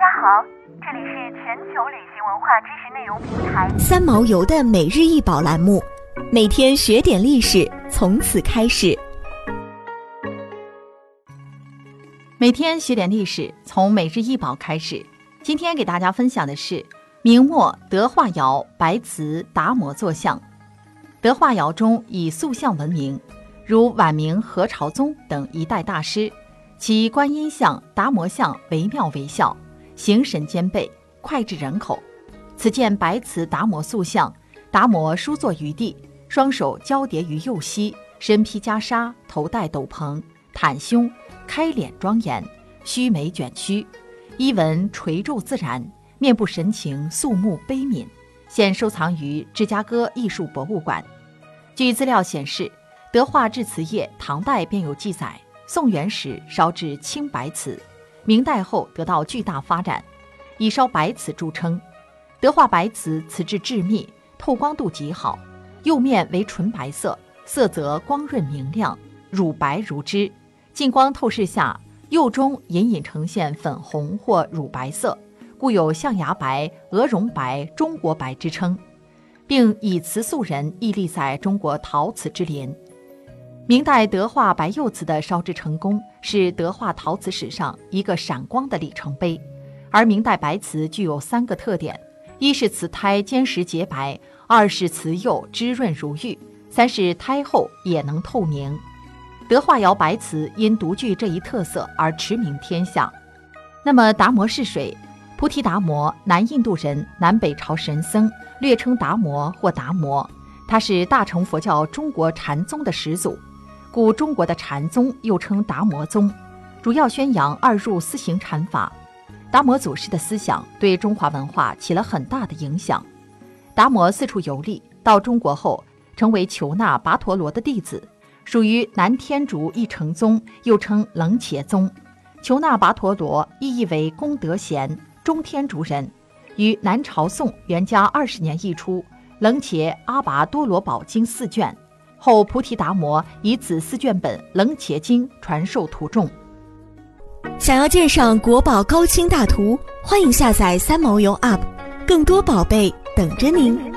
家好，这里是全球旅行文化知识内容平台三毛游的每日一宝栏目，每天学点历史，从此开始。每天学点历史，从每日一宝开始。今天给大家分享的是明末德化窑白瓷达摩坐像。德化窑中以塑像闻名，如晚明何朝宗等一代大师，其观音像、达摩像惟妙惟肖，形神兼备，脍炙人口。此件白瓷达摩塑像，达摩舒坐于地，双手交叠于右膝，身披袈裟，头戴斗篷，袒胸，开脸庄严，须眉卷曲，衣纹垂皱自然，面部神情肃穆悲悯。现收藏于芝加哥艺术博物馆。据资料显示，德化制瓷业唐代便有记载，宋元时烧制青白瓷，明代后得到巨大发展，以烧白瓷著称。德化白瓷瓷质致密，透光度极好，釉面为纯白色，色泽光润明亮，乳白如脂，近光透视下，釉中隐隐呈现粉红或乳白色。故有象牙白、鹅绒白、中国白之称，并以瓷塑人屹立在中国陶瓷之林。明代德化白釉瓷的烧制成功，是德化陶瓷史上一个闪光的里程碑。而明代白瓷具有三个特点：一是瓷胎坚实洁白；二是瓷釉滋润如玉；三是胎后也能透明。德化窑白瓷因独具这一特色而驰名天下。那么达摩是谁？菩提达摩，南印度人，南北朝神僧，略称达摩或达摩。他是大乘佛教中国禅宗的始祖，故中国的禅宗又称达摩宗，主要宣扬二入四行禅法。达摩祖师的思想对中华文化起了很大的影响。达摩四处游历，到中国后成为求那跋陀罗的弟子，属于南天竺一成宗，又称楞伽宗。求那跋陀罗意译为功德贤。中天竺人，于南朝宋元嘉二十年译出《楞伽阿跋多罗宝经》四卷，后菩提达摩以此四卷本《楞伽经》传授徒众。想要鉴赏国宝高清大图，欢迎下载三毛游 App，更多宝贝等着您。